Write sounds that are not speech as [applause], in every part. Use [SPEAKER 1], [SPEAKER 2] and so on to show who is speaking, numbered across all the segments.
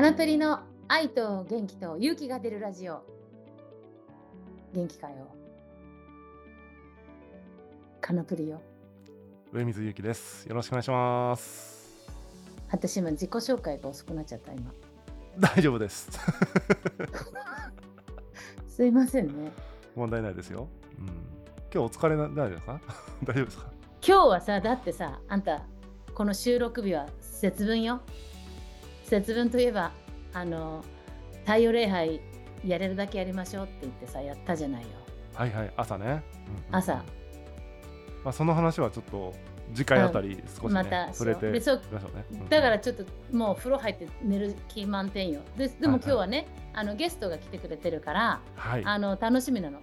[SPEAKER 1] カナプリの愛と元気と勇気が出るラジオ。元気かよ。カナプリよ。
[SPEAKER 2] 上水ゆきです。よろしくお願いします。
[SPEAKER 1] 私今自己紹介が遅くなっちゃった今。
[SPEAKER 2] 大丈夫です。[laughs]
[SPEAKER 1] すいませんね。
[SPEAKER 2] 問題ないですよ。うん、今日お疲れなないですか？[laughs] 大丈夫ですか？
[SPEAKER 1] 今日はさ、だってさ、あんた、この収録日は節分よ。節分といえば、あの、太陽礼拝やれるだけやりましょうって言ってさ、やったじゃないよ。
[SPEAKER 2] はいはい、朝ね。うんうん
[SPEAKER 1] 朝。
[SPEAKER 2] まあ、その話はちょっと次回あたり少し、ね
[SPEAKER 1] また
[SPEAKER 2] 触れ
[SPEAKER 1] でそう
[SPEAKER 2] ましょうね。うん
[SPEAKER 1] だからちょっともう風呂入って寝る気満点よ。ででも今日はね、あのゲストが来てくれてるから、
[SPEAKER 2] はい。
[SPEAKER 1] あの楽しみなの。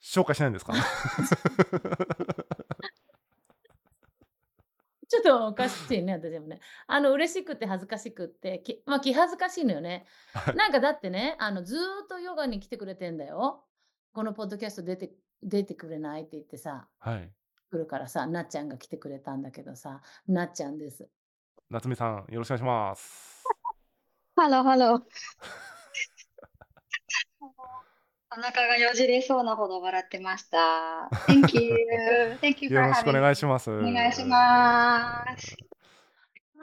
[SPEAKER 2] 紹介しないんですか？[laughs]
[SPEAKER 1] ちょっとおかしいね、[laughs] 私もね。あの嬉しくて恥ずかしくって、きまあ気恥ずかしいのよね。なんかだってね、あのずーっとヨガに来てくれてんだよ。このポッドキャスト出て出てくれないって言ってさ、
[SPEAKER 2] はい。
[SPEAKER 1] 来るからさ、なっちゃんが来てくれたんだけどさ、なっちゃんです。
[SPEAKER 2] 夏美さん、よろしくお願いします。
[SPEAKER 3] ハローハロー。お腹がよじれそうなほど笑ってました。[laughs] Thank you. Thank you
[SPEAKER 2] よろしくお願いします。
[SPEAKER 3] お願いします。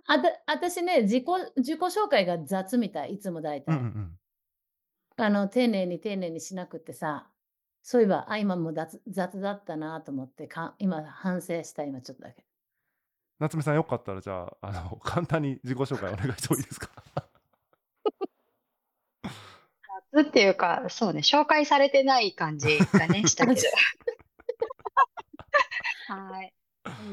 [SPEAKER 1] あた私ね自己、自己紹介が雑みたい、いつも大体。
[SPEAKER 2] うんうんうん。
[SPEAKER 1] あの丁寧に丁寧にしなくってさ、そういえば、あ、今も雑雑だったなと思ってか、今反省した、今ちょっとだけ。
[SPEAKER 2] 夏美さん、よかったら、じゃあ、あの、簡単に自己紹介お願いしてもいいですか？
[SPEAKER 3] 雑っていうか、そうね、紹介されてない感じがね、したけど。[laughs] はい。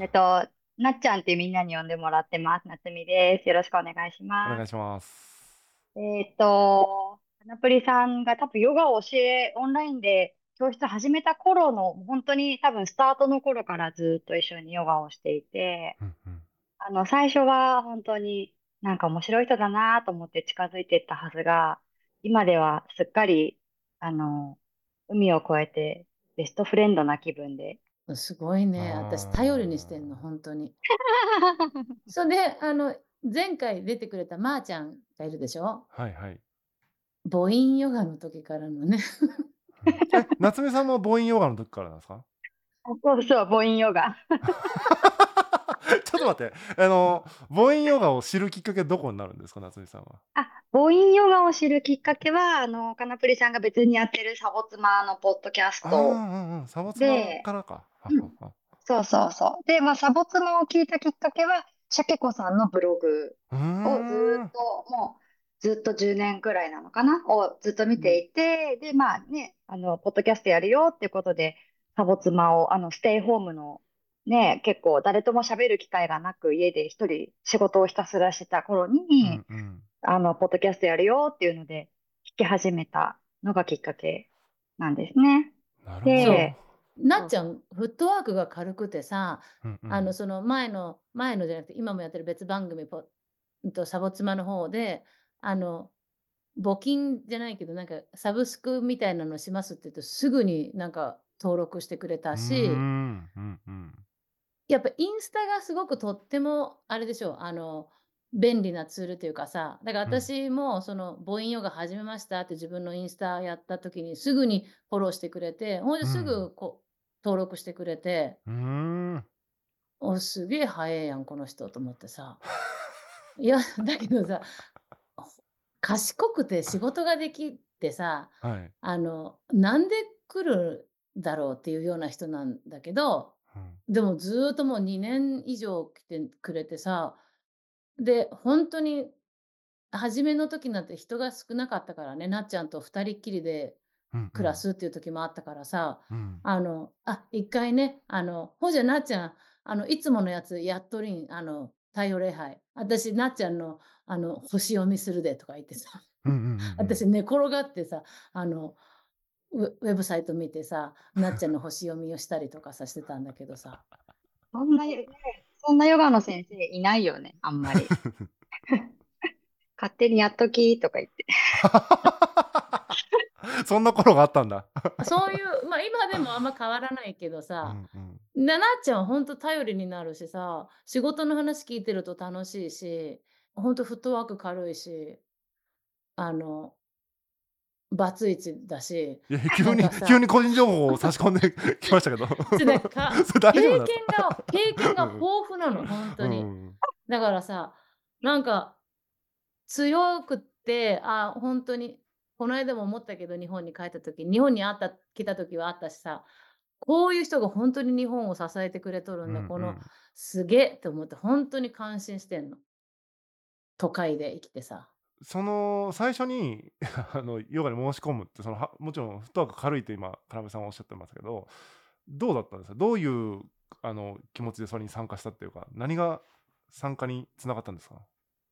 [SPEAKER 3] えっと、なっちゃんってみんなに呼んでもらってます。なつみです。よろしくお願いし
[SPEAKER 2] お
[SPEAKER 3] ます。
[SPEAKER 2] 願いします。
[SPEAKER 3] えっと、かなぷりさんが多分ヨガを教え、オンラインで教室始めた頃の、本当に多分スタートの頃からずっと一緒にヨガをしていて、
[SPEAKER 2] うんうん。
[SPEAKER 3] あの、最初は本当になんか面白い人だなと思って近づいていったはずが、今ではすっかり、あの、海を越えてベストフレンドな気分で。
[SPEAKER 1] すごいね。
[SPEAKER 2] あ
[SPEAKER 1] 私、
[SPEAKER 2] ー
[SPEAKER 1] 頼りにしてんの、本当に。[laughs] それで、あの、前回出てくれたまーちゃんがいるでしょ？
[SPEAKER 2] はいはい。
[SPEAKER 1] 母音ヨガの時からのね。
[SPEAKER 2] 夏美さんも母音ヨガの時からなんですか？[laughs]
[SPEAKER 3] そうそう、母音ヨガ。[laughs]
[SPEAKER 2] ちょっと待って、あの、母音ヨガを知るきっかけどこになるんですか、夏美さんは？
[SPEAKER 3] あ、母音ヨガを知るきっかけは、あの、かなぷりさんが別にやってるサボ妻のポッドキャスト。
[SPEAKER 2] うんうん、サボツマ
[SPEAKER 3] で
[SPEAKER 2] からか。
[SPEAKER 3] そうそうそう。で、まあ、サボ妻を聞いたきっかけは、シャケ子さんのブログをずっと、もう、ずっと10年くらいなのかな？をずっと見ていて、で、まあね、あの、ポッドキャストやるよっていうことで、サボ妻を、あの、ステイホームの、ね、結構誰とも喋る機会がなく、家で一人仕事をひたすらしてた頃に、
[SPEAKER 2] うんうん。
[SPEAKER 3] あの、ポッドキャストやるよっていうので、聞き始めたのがきっかけなんですね。
[SPEAKER 2] なるほど。
[SPEAKER 3] で
[SPEAKER 1] なっちゃん、フットワークが軽くてさ、
[SPEAKER 2] うんうん。
[SPEAKER 1] あの、その前の、前のじゃなくて、今もやってる別番組、ポうんとサボ妻の方で、あの、募金じゃないけど、なんかサブスクみたいなのしますって言うと、すぐになんか登録してくれたし、
[SPEAKER 2] うーんうんうん
[SPEAKER 1] やっぱインスタがすごくとっても、あれでしょう、あの、便利なツールというかさ、だから
[SPEAKER 2] うん
[SPEAKER 1] 私もその母音ヨガ始めましたって自分のインスタやった時にすぐにフォローしてくれて、ほんです
[SPEAKER 2] う
[SPEAKER 1] ぐこう登録してくれて、
[SPEAKER 2] うーん。
[SPEAKER 1] お、すげえ早いやん、この人と思ってさ。いや、[laughs] だけどさ、ほ賢くて仕事ができてさ、
[SPEAKER 2] はい。
[SPEAKER 1] あの、なんで来るだろうっていうような人なんだけど、
[SPEAKER 2] うん。
[SPEAKER 1] でもずーっともう2年以上来てくれてさ、で、本当に、初めの時なんて人が少なかったからね、なっちゃんと二人っきりで
[SPEAKER 2] うん
[SPEAKER 1] 暮らすっていう時もあったからさ、
[SPEAKER 2] うん。
[SPEAKER 1] あの、あ、一回ね、あの、ほんじゃなっちゃん、あの、いつものやつやっとりん、あの、太陽礼拝。私、なっちゃんの、あの、星読みするでとか言ってさ、
[SPEAKER 2] うんうんうんうん。
[SPEAKER 1] 私寝転がってさ、あの、ウェブサイト見てさ、なっちゃんの [laughs] 星読みをしたりとかさしてたんだけどさ、
[SPEAKER 3] そんな、ねそんなヨガの先生いないよね、あんまり。[laughs] 勝手にやっときとか言って。[laughs]
[SPEAKER 2] そんな頃があったんだ。
[SPEAKER 1] そういう、まあ今でもあんま変わらないけど
[SPEAKER 2] う
[SPEAKER 1] さ、
[SPEAKER 2] んうん。
[SPEAKER 1] ななっちゃんはほんと頼りになるしさ、仕事の話聞いてると楽しいし、ほんとフットワーク軽いし、あの、バツイチだし、
[SPEAKER 2] いや、急に [laughs] 急に個人情報を差し込んできましたけど。
[SPEAKER 1] 経験が経験が豊富なの、ほんとに。
[SPEAKER 2] うん
[SPEAKER 1] だからさ、なんか、強くって、あ、ほんとに、この間も思ったけど、日本に帰った時、日本に会った来た時はあったしさ、こういう人がほんとに日本を支えてくれとるんだ、このすげえと思ってほんとに感心してんの。都会で生きてさ。
[SPEAKER 2] その最初に [laughs] あのヨガに申し込むってそのはもちろんフットワーク軽いって今金部さんはおっしゃってますけどどうだったんですか？どういうあの気持ちでそれに参加したっていうか何が参加につながったんですか？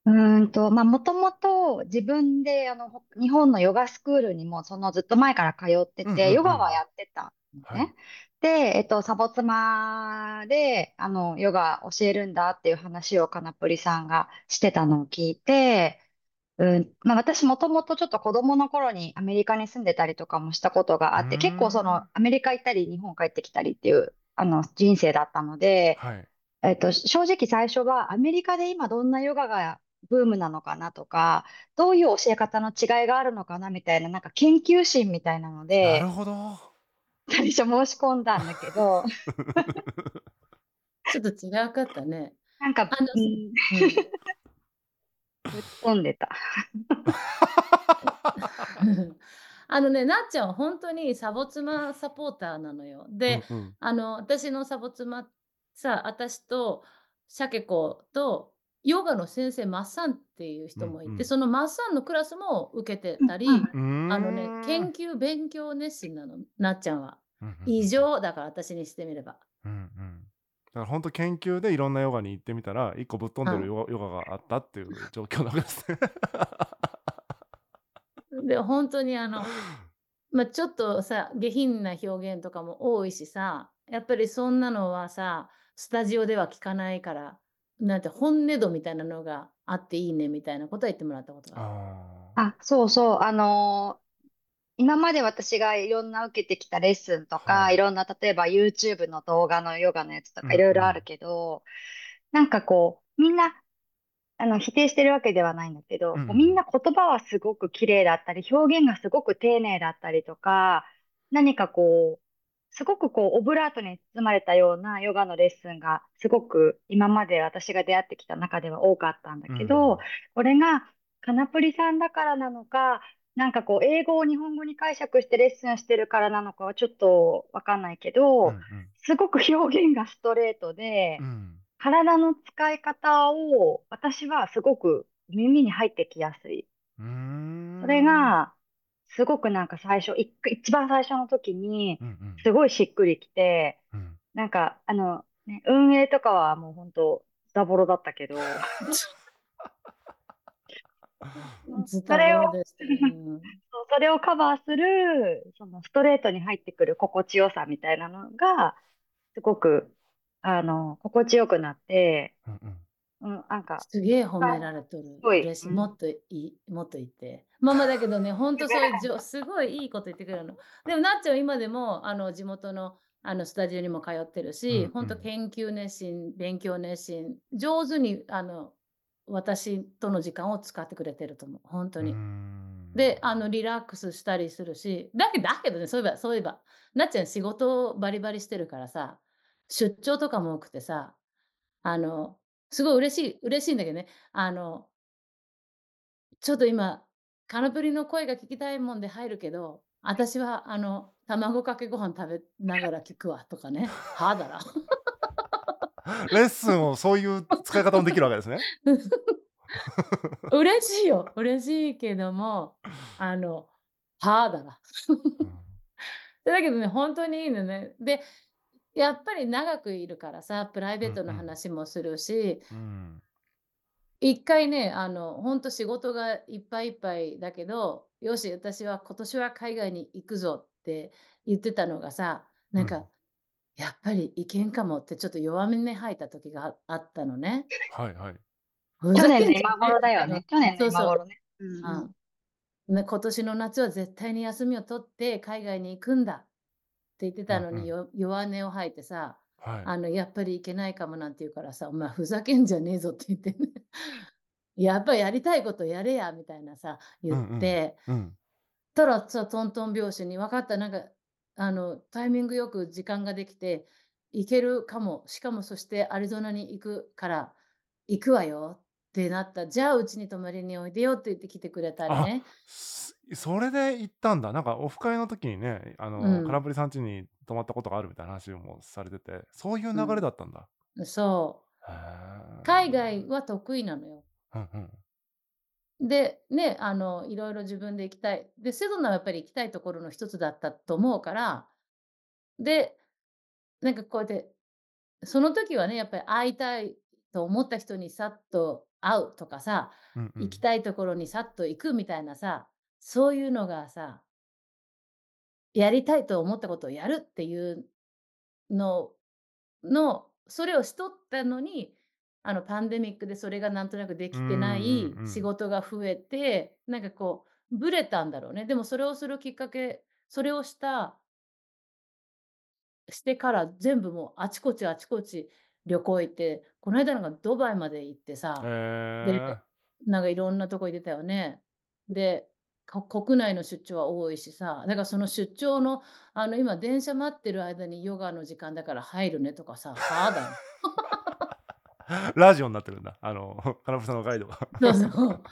[SPEAKER 3] うーんと、まあ、もともと自分で、あの、ほ日本のヨガスクールにも、そのずっと前から通ってて、
[SPEAKER 2] うんうんうん
[SPEAKER 3] ヨガはやってたの
[SPEAKER 2] はい。
[SPEAKER 3] ね。で、えっと、サボ妻で、あの、ヨガ教えるんだっていう話をカナプリさんがしてたのを聞いて、うん、まあ、私もともとちょっと子供の頃にアメリカに住んでたりとかもしたことがあって、結構そのアメリカ行ったり日本帰ってきたりっていう、あの、人生だったので、
[SPEAKER 2] はい。
[SPEAKER 3] えっと、正直最初はアメリカで今どんなヨガがブームなのかなとか、どういう教え方の違いがあるのかなみたいな、なんか研究心みたいなの
[SPEAKER 2] なる
[SPEAKER 3] で、
[SPEAKER 2] ほど。
[SPEAKER 3] 最初申し込んだんだけど、[laughs]
[SPEAKER 1] ちょっと違かったね。
[SPEAKER 3] なんか、
[SPEAKER 1] あの
[SPEAKER 3] うん、
[SPEAKER 1] うん。
[SPEAKER 3] ぶっ飛んでた。[laughs]
[SPEAKER 1] あのね、なっちゃんはほんとにサボ妻サポーターなのよ。で、
[SPEAKER 2] うんうん
[SPEAKER 1] あの、私のサボ妻さ、私とシャケ子とヨガの先生、マッサンっていう人もいて、
[SPEAKER 2] うんうん
[SPEAKER 1] そのマッサンのクラスも受けてたり、
[SPEAKER 3] うん
[SPEAKER 2] うーん
[SPEAKER 1] あのね、研究、勉強熱心なの、なっちゃんは。
[SPEAKER 2] うんうん
[SPEAKER 1] 異常だから、私にしてみれば。
[SPEAKER 2] うんうんだから本当研究でいろんなヨガに行ってみたら一個ぶっ飛んでるヨガ,、ヨガがあったっていう状況なわけですね。[laughs]
[SPEAKER 1] で、ほんとにあの、ま、ちょっとさ、下品な表現とかも多いしさ、やっぱりそんなのはさ、スタジオでは聞かないから、なんて本音度みたいなのがあっていいねみたいなことは言ってもらったことがある。
[SPEAKER 2] あ
[SPEAKER 3] あ、そうそう、あのー今まで私がいろんな受けてきたレッスンとか、
[SPEAKER 2] はい。
[SPEAKER 3] いろんな、例えば YouTube の動画のヨガのやつと
[SPEAKER 2] うん
[SPEAKER 3] かいろいろあるけど、なんかこう、みんな、あの、否定してるわけではないんだけど、
[SPEAKER 2] うん
[SPEAKER 3] みんな言葉はすごく綺麗だったり、表現がすごく丁寧だったりとか、何かこう、すごくこう、オブラートに包まれたようなヨガのレッスンが、すごく今まで私が出会ってきた中では多かったんだけど、これが、カナプリさんだからなのか、なんかこう、英語を日本語に解釈してレッスンしてるからなのかはちょっとわかんないけど、
[SPEAKER 2] うん
[SPEAKER 3] すごく表現がストレートで、
[SPEAKER 2] うん。うん
[SPEAKER 3] 体の使い方を私はすごく耳に入ってきやすい。それが、すごくなんか最初、い一番最初の時に、
[SPEAKER 2] うんうん。
[SPEAKER 3] すごいしっくりきて、
[SPEAKER 2] うん。
[SPEAKER 3] なんか、あの、ね、運営とかはもう本当ズタボロだったけど、[laughs]
[SPEAKER 1] ズタ
[SPEAKER 3] それを
[SPEAKER 1] ボロでしたね。うん
[SPEAKER 3] そうそれをカバーする、そのストレートに入ってくる心地よさみたいなのが、すごく、あの、心地よくなって、
[SPEAKER 2] うんうん
[SPEAKER 3] うん、なんか、
[SPEAKER 1] すげえ褒められとる。
[SPEAKER 3] ごい
[SPEAKER 1] 嬉しい。
[SPEAKER 3] うん
[SPEAKER 1] もっといい、もっと言って。まあまあだけどね、ほんとそういうじょ、[laughs] すごいいいこと言ってくれるの。でもなっちゃんは今でも、あの、地元の、あの、スタジオにも通ってる
[SPEAKER 2] うん
[SPEAKER 1] し、
[SPEAKER 2] うん
[SPEAKER 1] ほんと研究熱心、勉強熱心、上手に、あの、私との時間を使ってくれてると思う。ほんとにで、あの、リラックスしたりするし、だけだけどね、そういえばそういえば、なっちゃん仕事バリバリしてるからさ、出張とかも多くてさ、あの、すごい嬉しい嬉しいんだけどね、あのちょっと今、カナプリの声が聞きたいもんで入るけど、私はあの、卵かけご飯食べながら聞くわとかね、[laughs] はあだら。[laughs]
[SPEAKER 2] レッスンをそういう使い方もできるわけですね。
[SPEAKER 1] 嬉しいよ、嬉しいけども、あの、はあだら。
[SPEAKER 2] うん
[SPEAKER 1] だけどね、本当にいいのね。で、やっぱり長くいるからさ、プライベートの
[SPEAKER 2] うんうん
[SPEAKER 1] 話もするし、
[SPEAKER 2] うん
[SPEAKER 1] 一回ね、あの、本当仕事がいっぱいいっぱいだけど、よし、私は今年は海外に行くぞって言ってたのがさ、なんか、
[SPEAKER 2] うん
[SPEAKER 1] やっぱりいけんかもってちょっと弱めに吐いた時がああったのね。
[SPEAKER 2] はいはい。
[SPEAKER 1] 去
[SPEAKER 3] 去年の今頃だよね。去年の今頃ね。うん
[SPEAKER 1] うんね、今年の夏は絶対に休みを取って海外に行くんだって言ってたのに、
[SPEAKER 2] うんうん。
[SPEAKER 1] よ弱音を吐いてさ、
[SPEAKER 2] はい。
[SPEAKER 1] あの、やっぱり行けないかもなんて言うからさ、お前ふざけんじゃねえぞって言ってね。[laughs] やっぱやりたいことやれやみたいなさ、言
[SPEAKER 2] うんうん。
[SPEAKER 1] って、
[SPEAKER 2] うん。
[SPEAKER 1] たらさ、トントン拍子に分かった、なんか、あの、タイミングよく時間ができて、行けるかも、しかもそしてアリゾナに行くから、行くわよってなった。じゃあうちに泊まりにおいでよって言って来てくれたり
[SPEAKER 2] あ、
[SPEAKER 1] ね。
[SPEAKER 2] すそれで行ったんだ。なんかオフ会の時にね、あ
[SPEAKER 1] う
[SPEAKER 2] の、空
[SPEAKER 1] ん。
[SPEAKER 2] 振りさん家に泊まったことがあるみたいな話もされてて、そういう
[SPEAKER 1] う
[SPEAKER 2] 流れ
[SPEAKER 1] ん。
[SPEAKER 2] だったんだ。
[SPEAKER 1] そう。
[SPEAKER 2] へ
[SPEAKER 1] 海外
[SPEAKER 2] え。
[SPEAKER 1] は得意なのよ。
[SPEAKER 2] うんうん。
[SPEAKER 1] で、ね、あの、いろいろ自分で行きたい。で、セドナはやっぱり行きたいところの一つだったと思うから、で、なんかこうやって、その時はね、やっぱり会いたいと思った人にさっと会うとかさ、
[SPEAKER 2] うんう
[SPEAKER 1] 行き
[SPEAKER 2] ん。
[SPEAKER 1] たいところにさっと行くみたいなさ、そういうのがさやりたいと思ったことをやるっていうのの、それをしとったのに、あの、パンデミックでそれがなんとなくで
[SPEAKER 2] う
[SPEAKER 1] きてな
[SPEAKER 2] ん
[SPEAKER 1] い仕
[SPEAKER 2] うんうん。
[SPEAKER 1] 事が増えて、なんかこう、ブレたんだろうね。でもそれをするきっかけ、それをしたしてから全部もうあちこちあちこち旅行行って、この間なんかドバイまで行ってさ、
[SPEAKER 2] え。
[SPEAKER 1] なんかいろんなとこ行ってたよね。で、か国内の出張は多いしさ、だからその出張の、あの、今電車待ってる間にヨガの時間だから入るねとかさ、はあだよ。
[SPEAKER 2] ラジオになってるんだ。あの、空振りさんのガイドが。
[SPEAKER 1] そうそう。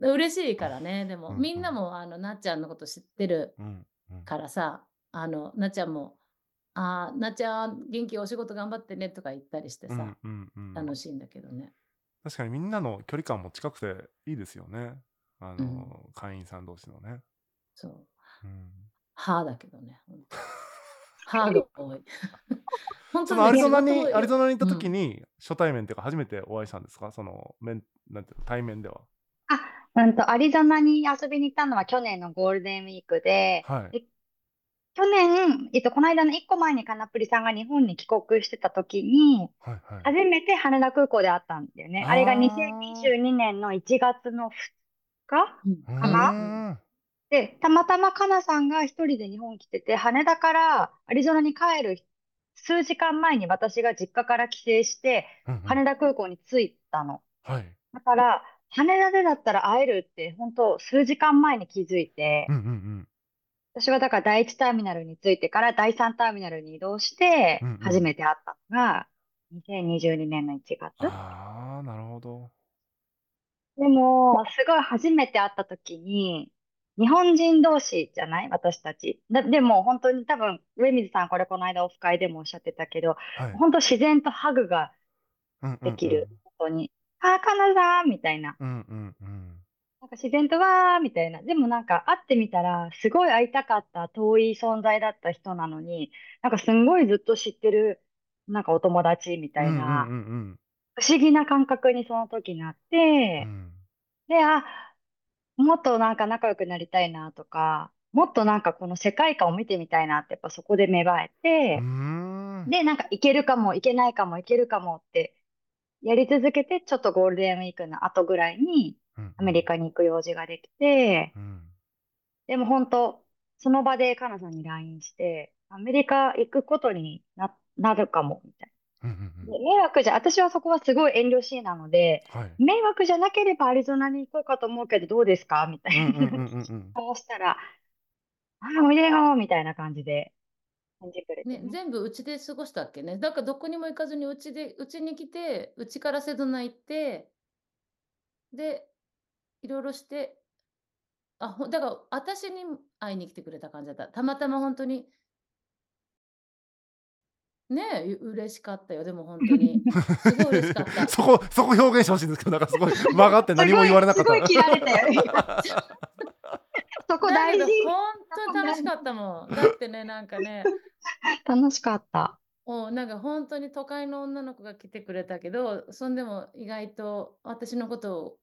[SPEAKER 1] 嬉しいからね。でも、
[SPEAKER 2] うん
[SPEAKER 1] みん
[SPEAKER 2] うん。
[SPEAKER 1] なもあの、なっちゃんのこと知ってる
[SPEAKER 2] うんうん。
[SPEAKER 1] からさ、あの、なっちゃんも、ああ、なっちゃん元気お仕事頑張ってねとか言ったりしてさ、
[SPEAKER 2] うんうんうん。
[SPEAKER 1] 楽しいんだけどね。
[SPEAKER 2] 確かにみんなの距離感も近くていいですよね。あ
[SPEAKER 1] うん。
[SPEAKER 2] の、会員さん同士のね。
[SPEAKER 1] そう。
[SPEAKER 2] うん。
[SPEAKER 1] はあだけどね、ほんと。はあが多い。本
[SPEAKER 2] そのア
[SPEAKER 1] 当にね、仕
[SPEAKER 2] リゾナに、
[SPEAKER 1] 事
[SPEAKER 2] アリゾナに行った
[SPEAKER 1] うん。
[SPEAKER 2] 時に初対面っていうか初めてお会いしたんですか？その、面、なんていうの、対面では。
[SPEAKER 3] あ、うんと、アリゾナに遊びに行ったのは去年のゴールデンウィークで、
[SPEAKER 2] はい。
[SPEAKER 3] で去年、えっと、この間の1個前にカナプリさんが日本に帰国してた時に、
[SPEAKER 2] はいはい。
[SPEAKER 3] 初めて羽田空港で会ったんだよね。あれが
[SPEAKER 2] あ
[SPEAKER 3] 2022年の1月の2日かな？で、たまたまカナさんが一人で日本来てて、羽田からアリゾナに帰る数時間前に私が実家から帰省して、
[SPEAKER 2] うんうん。
[SPEAKER 3] 羽田空港に着いたの。
[SPEAKER 2] はい。
[SPEAKER 3] だから、羽田でだったら会えるって、本当数時間前に気づいて
[SPEAKER 2] う、んうんうん。
[SPEAKER 3] 私はだから第1ターミナルに着いてから第3ターミナルに移動して。初めて会ったのが、2022年の1月。
[SPEAKER 2] ああ、なるほど。
[SPEAKER 3] でも、すごい初めて会った時に、日本人同士じゃない？私たち。だ、でも本当に多分、上水さんこれこの間オフ会でもおっしゃってたけど、
[SPEAKER 2] はい。
[SPEAKER 3] 本当自然とハグが
[SPEAKER 2] うんうんう
[SPEAKER 3] できる。
[SPEAKER 2] ん。
[SPEAKER 3] 本当に。あー、カナさんみたいな。
[SPEAKER 2] うんうんうん。
[SPEAKER 3] なんか自然とわーみたいな。でもなんか会ってみたら、すごい会いたかった遠い存在だった人なのに、なんかすんごいずっと知ってる、なんかお友達みた
[SPEAKER 2] うんうん
[SPEAKER 3] いな、
[SPEAKER 2] うん
[SPEAKER 3] 不思議な感覚にその時なっ
[SPEAKER 2] う
[SPEAKER 3] て、
[SPEAKER 2] ん。
[SPEAKER 3] で、あ、もっとなんか仲良くなりたいなとか、もっとなんかこの世界観を見てみたいなってやっぱそこで芽生え
[SPEAKER 2] うー
[SPEAKER 3] て、
[SPEAKER 2] ん。
[SPEAKER 3] で、なんかいけるかも、いけないかも、いけるかもってやり続けて、ちょっとゴールデンウィークの後ぐらいに
[SPEAKER 2] うん
[SPEAKER 3] アメリカに行く用事ができて、
[SPEAKER 2] うん。
[SPEAKER 3] でも本当、その場でカナさんに LINE して、アメリカ行くことにな、なるかも、みたい
[SPEAKER 2] うんうんう
[SPEAKER 3] な。
[SPEAKER 2] ん。
[SPEAKER 3] で、迷惑じゃ、私はそこはすごい遠慮しいなので、
[SPEAKER 2] はい。
[SPEAKER 3] 迷惑じゃなければアリゾナに行こうかと思うけど、どうですか？みたいな。そうしたら、ああ、おいでよみたいな感じで返事くれて
[SPEAKER 1] ね、
[SPEAKER 3] ね。
[SPEAKER 1] 全部うちで過ごしたっけね。だからどこにも行かずにうちで、うちに来て、うちからセドナ行って、で、いろいろして、あ、ほだから私に会いに来てくれた感じだった。たまたま本当に、ねえ、う嬉しかったよ。でも本当に。[laughs] すごい嬉しかった。
[SPEAKER 2] そこ、そこ表現してほしいんですけど、なんかすごい曲がって何も言われなかった。
[SPEAKER 3] すごい、切られたよね。[laughs] そこ大事。
[SPEAKER 1] 本当に楽しかったもん。だってね、なんかね、[laughs]
[SPEAKER 3] 楽しかった。
[SPEAKER 1] おなんか本当に都会の女の子が来てくれたけど、そんでも意外と私のことを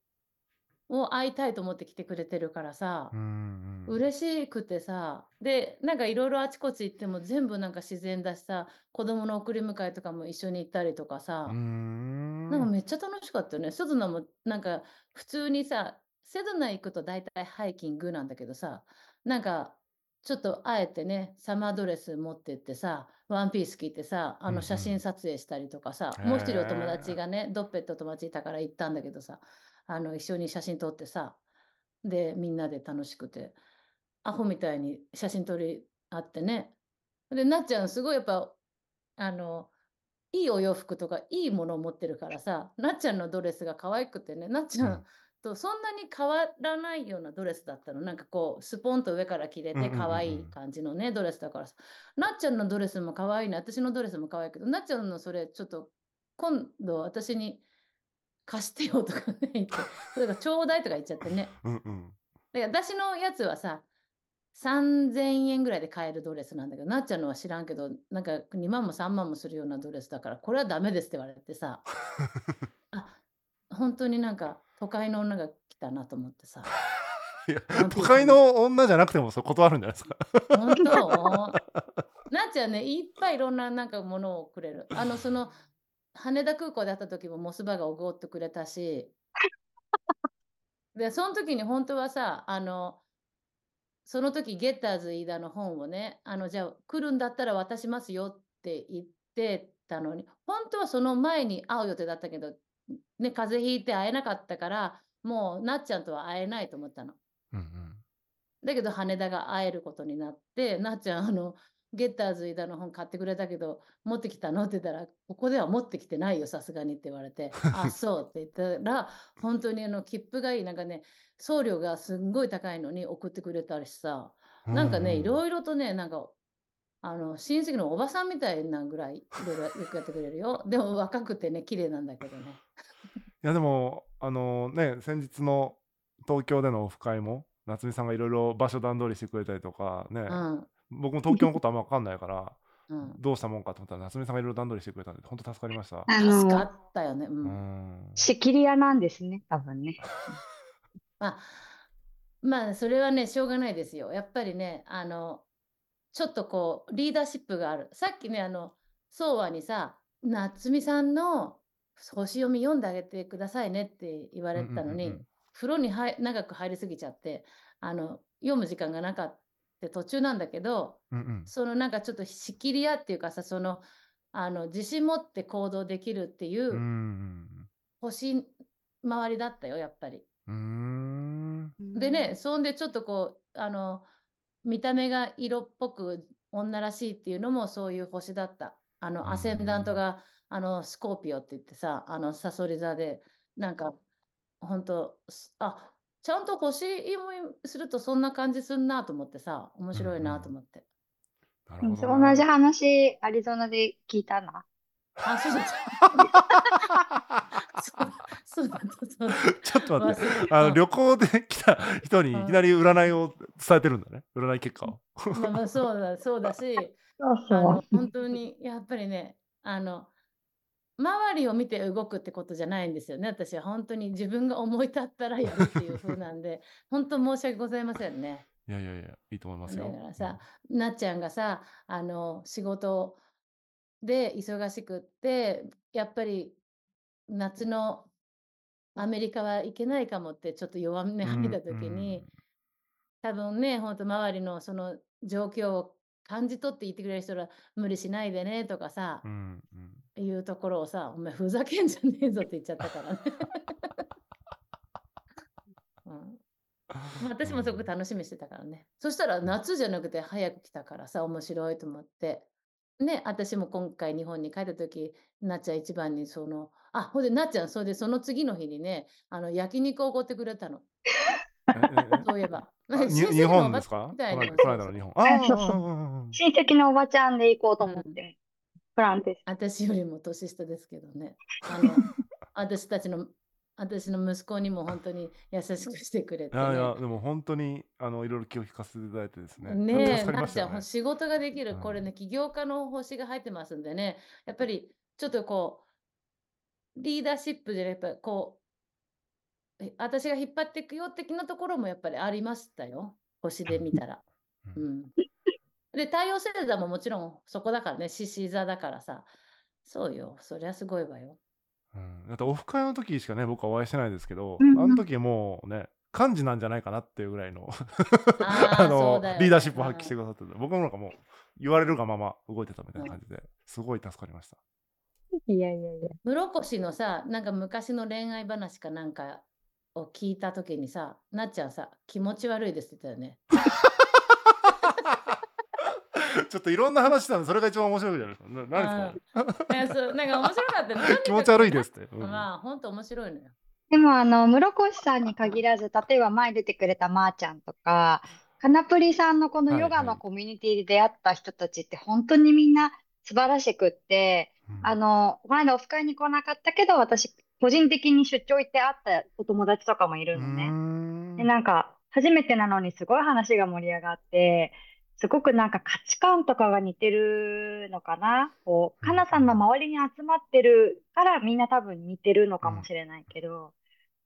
[SPEAKER 1] 会いたいと思って来てくれてるからさ
[SPEAKER 2] う、んうん。
[SPEAKER 1] 嬉しくてさ、で、なんかいろいろあちこち行っても全部なんか自然だしさ、子供の送り迎えとかも一緒に行ったりとかさ、
[SPEAKER 2] ん。
[SPEAKER 1] なんかめっちゃ楽しかったよね。セドナもなんか普通にさ、セドナ行くと大体ハイキングなんだけどさ、なんか、ちょっとあえてね、サマードレス持ってってさ、ワンピース着てさ、あ
[SPEAKER 2] うんう
[SPEAKER 1] の写真
[SPEAKER 2] ん。
[SPEAKER 1] 撮影したりとかさ、
[SPEAKER 2] へ
[SPEAKER 1] もう一人お友達
[SPEAKER 2] え。
[SPEAKER 1] がね、ドッペット友達いたから行ったんだけどさ、あの、一緒に写真撮ってさ、で、みんなで楽しくて、アホみたいに写真撮り合ってね。で、なっちゃんすごいやっぱ、あの、いいお洋服とかいいものを持ってるからさ、なっちゃんのドレスが可愛くてね、なっち
[SPEAKER 2] うん。
[SPEAKER 1] ゃんとそんなに変わらないようなドレスだったの。なんかこう、スポンと上から着れて可愛い
[SPEAKER 2] ん。
[SPEAKER 1] 感じのね、ドレスだからさ。なっちゃんのドレスも可愛いね、私のドレスも可愛いけど、なっちゃんのそれちょっと今度私に貸してよとかね、言って、それがちょうだいとか言っちゃってね。
[SPEAKER 2] うんうん。
[SPEAKER 1] で、私のやつはさ、3000円ぐらいで買えるドレスなんだけど、なっちゃんのは知らんけど、なんか2万も3万もするようなドレスだから、これはダメですって言われてさ、[laughs] あ、本当になんか都会の女が来たなと思ってさ、[laughs]
[SPEAKER 2] いや、都会
[SPEAKER 1] に。
[SPEAKER 2] の女じゃなくてもそう断るんじゃないですか。
[SPEAKER 1] 本当？[laughs] なっちゃんね、いっぱいいろんななんかものをくれる。あの、その、羽田空港で会った時もモスバがおごってくれたし、[laughs] で、その時に本当はさ、あの、その時ゲッターズ飯田の本をね、あの、じゃあ来るんだったら渡しますよって言ってたのに、本当はその前に会う予定だったけど、ね、風邪ひいて会えなかったから、もうなっちゃんとは会えないと思ったの。
[SPEAKER 2] うんうん。
[SPEAKER 1] だけど羽田が会えることになって、なっちゃん、あの、ゲッターズ飯田の本買ってくれたけど、持ってきたの？って言ったら、ここでは持ってきてないよ、さすがにって言われて、[laughs] あ、そうって言ったら、本当にあの切符がいい、なんかね、送料がすんごい高いのに送ってくれたりしさ、
[SPEAKER 2] うん
[SPEAKER 1] なんかね、
[SPEAKER 2] うん。
[SPEAKER 1] いろいろとね、なんか、あの、親戚のおばさんみたいなぐらい、いろいろよくやってくれるよ。[laughs] でも若くてね、綺麗なんだけどね。[laughs]
[SPEAKER 2] いやでも、あのね、先日の東京でのオフ会も、夏美さんがいろいろ場所段取りしてくれたりとかね、
[SPEAKER 1] うん、
[SPEAKER 2] 僕も東京のことあんま分かんないから、
[SPEAKER 1] うん。
[SPEAKER 2] どうしたもんかと思ったら、夏美さんがいろいろ段取りしてくれたんで、本当助かりました。
[SPEAKER 3] あ
[SPEAKER 1] 助か
[SPEAKER 3] の、
[SPEAKER 1] ったよね。う。
[SPEAKER 2] うんん。
[SPEAKER 3] 仕切り屋なんですね、多分ね。[laughs]
[SPEAKER 1] まあ、まあ、それはね、しょうがないですよ。やっぱりね、あの、ちょっとこう、リーダーシップがある。さっきね、あの、ソワにさ、夏美さんの星読み読んであげてくださいねって言われてたのに、
[SPEAKER 2] うんうん。
[SPEAKER 1] 風呂に入長く入りすぎちゃって、あの、読む時間がなかった途中なんだけど、
[SPEAKER 2] うんうん。
[SPEAKER 1] そのなんかちょっと仕切り屋っていうかさ、その、あの、自信持って行動できるってい
[SPEAKER 2] う
[SPEAKER 1] 星回りだったよ、やっぱり。
[SPEAKER 2] うん。うーん。
[SPEAKER 1] でね、そんでちょっとこう、あの、見た目が色っぽく女らしいっていうのもそういう星だった。あ
[SPEAKER 2] う
[SPEAKER 1] の、アセンダント
[SPEAKER 2] ん。
[SPEAKER 1] が、あの、スコーピオって言ってさ、あの、サソリ座で、なんか、ほんと、すあ、ちゃんと星読みするとそんな感じすんなと思ってさ、面
[SPEAKER 2] うん
[SPEAKER 1] 白いなと
[SPEAKER 2] うん。
[SPEAKER 1] 思って。
[SPEAKER 2] な
[SPEAKER 3] うん
[SPEAKER 2] るほどな。
[SPEAKER 3] 同じ話、アリゾナで聞いたな。
[SPEAKER 1] あ、そうだった。そうだ、そうだった、
[SPEAKER 2] ちょっと
[SPEAKER 1] た。
[SPEAKER 2] 待って、
[SPEAKER 1] 忘れ、
[SPEAKER 2] あの、
[SPEAKER 1] うん、
[SPEAKER 2] 旅行で来た人にいきな
[SPEAKER 1] うん。
[SPEAKER 2] り占いを伝えてるんだね。占い結果を。
[SPEAKER 1] まあまあ、そうだ、そうだし、
[SPEAKER 3] そう
[SPEAKER 1] あの、
[SPEAKER 3] そう。
[SPEAKER 1] 本当に、やっぱりね、あの、周りを見て動くってことじゃないんですよね。私は本当に自分が思い立ったらやるっていう風なんで、[laughs] 本当申し訳ございませんね。
[SPEAKER 2] いやいやいや、いいと思います
[SPEAKER 1] だ
[SPEAKER 2] よ。
[SPEAKER 1] からさ、
[SPEAKER 2] うん。
[SPEAKER 1] なっちゃんがさ、あの、仕事で忙しくって、やっぱり夏のアメリカは行けないかもってちょっと弱音
[SPEAKER 2] うん、
[SPEAKER 1] 吐いた
[SPEAKER 2] う
[SPEAKER 1] 時に、
[SPEAKER 2] ん。
[SPEAKER 1] 多分ね、本当周りのその状況を感じ取って言ってくれる人は無理しないでねとかさ、
[SPEAKER 2] うん、うん。
[SPEAKER 1] いうところをさ、お前ふざけんじゃねえぞって言っちゃったからね。[laughs] うん、まあ、
[SPEAKER 2] う
[SPEAKER 1] 私もすごく
[SPEAKER 2] ん。
[SPEAKER 1] 楽しみにしてたからね。そしたら
[SPEAKER 2] うん
[SPEAKER 1] 夏じゃなくて早く来たからさ、面白いと思って。ね、私も今回日本に帰った時、なっちゃん一番にその、あ、ほんでなっちゃん、それでその次の日にね、あの焼肉をおごってくれたの。そういえば。
[SPEAKER 2] 日本ですか？この間、この
[SPEAKER 1] そうそう。
[SPEAKER 2] 間の日本。
[SPEAKER 3] 親戚のおばちゃんで行こうと
[SPEAKER 1] うん。
[SPEAKER 3] 思って、プランテス。
[SPEAKER 1] 私よりも年下ですけどね。あの、[laughs] 私たちの、私の息子にも本当に優しくしてくれ
[SPEAKER 2] い
[SPEAKER 1] てね。
[SPEAKER 2] やいや、でも本当に、あの、いろいろ気を利かせていただいてですね、助
[SPEAKER 1] ねえ、なっちゃん。仕事ができ
[SPEAKER 2] う
[SPEAKER 1] る、これね、
[SPEAKER 2] ん。
[SPEAKER 1] 起業家の星が入ってますんでね、やっぱりちょっとこう、リーダーシップでやっぱりこう、え私が引っ張っていくよ的なところもやっぱりありましたよ、星で見たら。
[SPEAKER 2] う。
[SPEAKER 1] うんん。で、太陽星座ももちろんそこだからね、獅子座だからさ、そうよ、そりゃすごいわよ。
[SPEAKER 2] うん。だってオフ会の時しかね、僕はお会いしてないですけど、
[SPEAKER 3] うんうん。
[SPEAKER 2] あの時もうね、幹事なんじゃないかなっていうぐらいの [laughs]
[SPEAKER 1] あ
[SPEAKER 2] の
[SPEAKER 1] ね
[SPEAKER 2] リーダーシップを発揮してくださってて僕もなんかもう言われるがまま動いてたみたいな感じですごい助かりました。
[SPEAKER 3] いやいやいや。
[SPEAKER 1] 室越のさ、なんか昔の恋愛話かなんかを聞いたときにさ、なっちゃんさ、気持ち悪いですって言ったよね。[laughs]
[SPEAKER 2] ちょっといろんな話したんでそれが一番面白いじゃないですか。な何ですか、
[SPEAKER 1] いやそうなんか面白かったね。[laughs]
[SPEAKER 2] 気持ち悪いですって。うん
[SPEAKER 1] まあ、本当面白いのよ。
[SPEAKER 3] でもあの、室越さんに限らず、例えば前出てくれたまーちゃんとか、かなぷりさんのこの
[SPEAKER 2] はい
[SPEAKER 3] ヨガ
[SPEAKER 2] はい
[SPEAKER 3] のコミュニティで出会った人たちって本当にみんな素晴らしくって、
[SPEAKER 2] うん
[SPEAKER 3] あの、この間オフ会に来なかったけど、私、個人的に出張行って会ったお友達とかもいるのね。で、なんか、初めてなのにすごい話が盛り上がって、すごくなんか価値観とかが似てるのかな？こう、
[SPEAKER 2] うん。
[SPEAKER 3] かなさんの周りに集まってるからみんな多分似てるのかもしれないけど、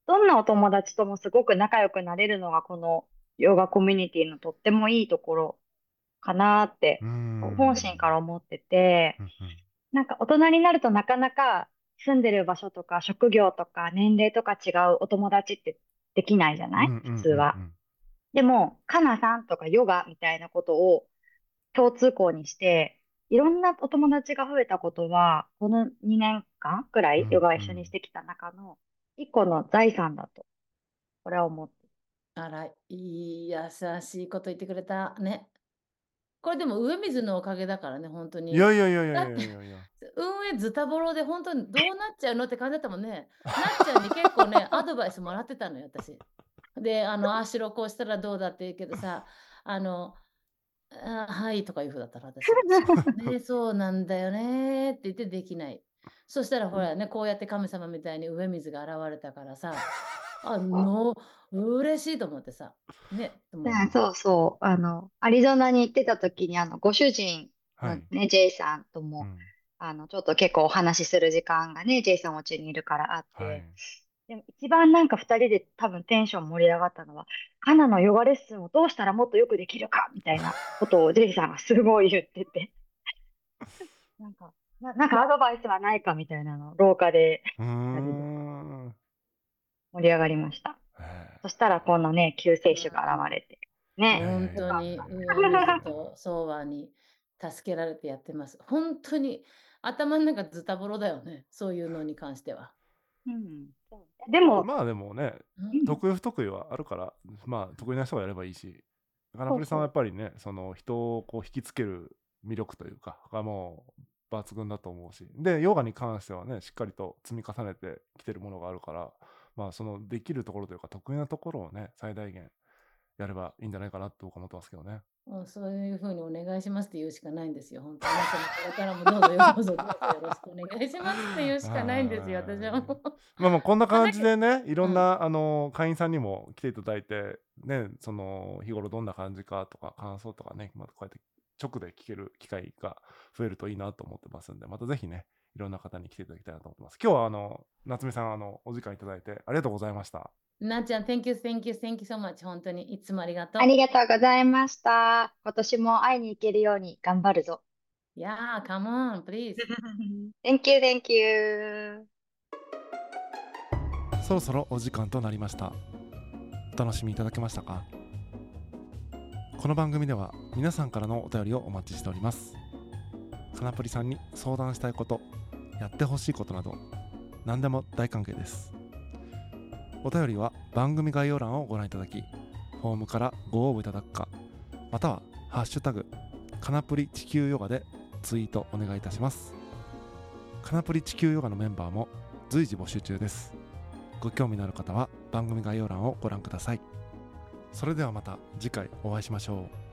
[SPEAKER 3] どんなお友達ともすごく仲良くなれるのがこのヨガコミュニティのとってもいいところかなって本心から思ってて、なんか大人になるとなかなか住んでる場所とか職業とか年齢とか違うお友達ってできないじゃない？
[SPEAKER 2] うんうんうんうん。
[SPEAKER 3] 普通は。でも、かなさんとかヨガみたいなことを共通項にして、いろんなお友達が増えたことは、この2年間くらい
[SPEAKER 2] うん
[SPEAKER 3] ヨガを一緒にしてきた中の一個の財産だと、これは思って。
[SPEAKER 1] あら、いい優しいこと言ってくれたね。これでも上水のおかげだからね、本当に。
[SPEAKER 2] いやいやいやいやいやいやいや。
[SPEAKER 1] 運営ズタボロで本当にどうなっちゃうのって感じだったもんね。なっちゃんに結構ね、[laughs] アドバイスもらってたのよ、私。で、あの、ああしろこうしたらどうだって言うけどさ、[laughs] あの、あはいとかいうふうだったら私。[laughs] ね、そうなんだよねって言ってできない。そしたらほらね、こうやって神様みたいに上水が現れたからさ、あ [laughs] の、嬉しいと思ってさ。ね、
[SPEAKER 3] ねそうそう。あの、アリゾナに行ってた時に、あの、ご主人
[SPEAKER 2] はい。
[SPEAKER 3] のね、ジェイさんとも、
[SPEAKER 2] うん
[SPEAKER 3] あの、ちょっと結構お話しする時間がね、ジェイさんお家にいるからあって、
[SPEAKER 2] はい。
[SPEAKER 3] でも一番なんか二人で多分テンション盛り上がったのは、カナのヨガレッスンをどうしたらもっとよくできるかみたいな [laughs] ことをジェイさんがすごい言ってて。なんか、な、なんかアドバイスはないかみたいなのを廊下で。盛り上がりました。
[SPEAKER 2] へ
[SPEAKER 3] そしたらこのね、救世主が現れて。ね。
[SPEAKER 1] 本当に上水と相和に助けられてやってます。本当に頭の中ズタボロだよね。そういうのに関しては。
[SPEAKER 3] うん。でも、
[SPEAKER 2] まあでもね、
[SPEAKER 1] うん
[SPEAKER 2] 得意不得意はあるから、まあ得意な人がやればいいし、カナプリさんはやっぱりね、その人をこう引きつける魅力というか、がもう抜群だと思うし、で、ヨガに関してはね、しっかりと積み重ねてきてるものがあるから、まあそのできるところというか、得意なところをね、最大限やればいいんじゃないかなって僕は思ってますけどね。
[SPEAKER 1] もうそういうふうにお願いしますって言うしかないんですよ。本当に。これからもどうぞよろしくよろしくお願いしますって言うしかないんですよ。私は。
[SPEAKER 2] まあまあこんな感じでね、いろんな、あの会員さんにも来ていただいて、ね、その日頃どんな感じかとか感想とかね、またこうやって直で聞ける機会が増えるといいなと思ってますんで、またぜひね、いろんな方に来ていただきたいなと思ってます。今日はあの夏美さんあのお時間いただいてありがとうございました。
[SPEAKER 1] なっちゃん、Thank you, thank you, thank you so much. 本当にいつもありがとう。
[SPEAKER 3] ありがとうございました。今年も会いに行けるように頑張るぞ。
[SPEAKER 1] Yeah, come on, please. [laughs]
[SPEAKER 3] Thank you, thank you.
[SPEAKER 2] そろそろお時間となりました。お楽しみいただけましたか？この番組では皆さんからのお便りをお待ちしております。かなぷりさんに相談したいこと、やってほしいことなど、何でも大歓迎です。お便りは番組概要欄をご覧いただき、フォームからご応募いただくか、またはハッシュタグ、かなぷり地球ヨガでツイートお願いいたします。かなぷり地球ヨガのメンバーも随時募集中です。ご興味のある方は番組概要欄をご覧ください。それではまた次回お会いしましょう。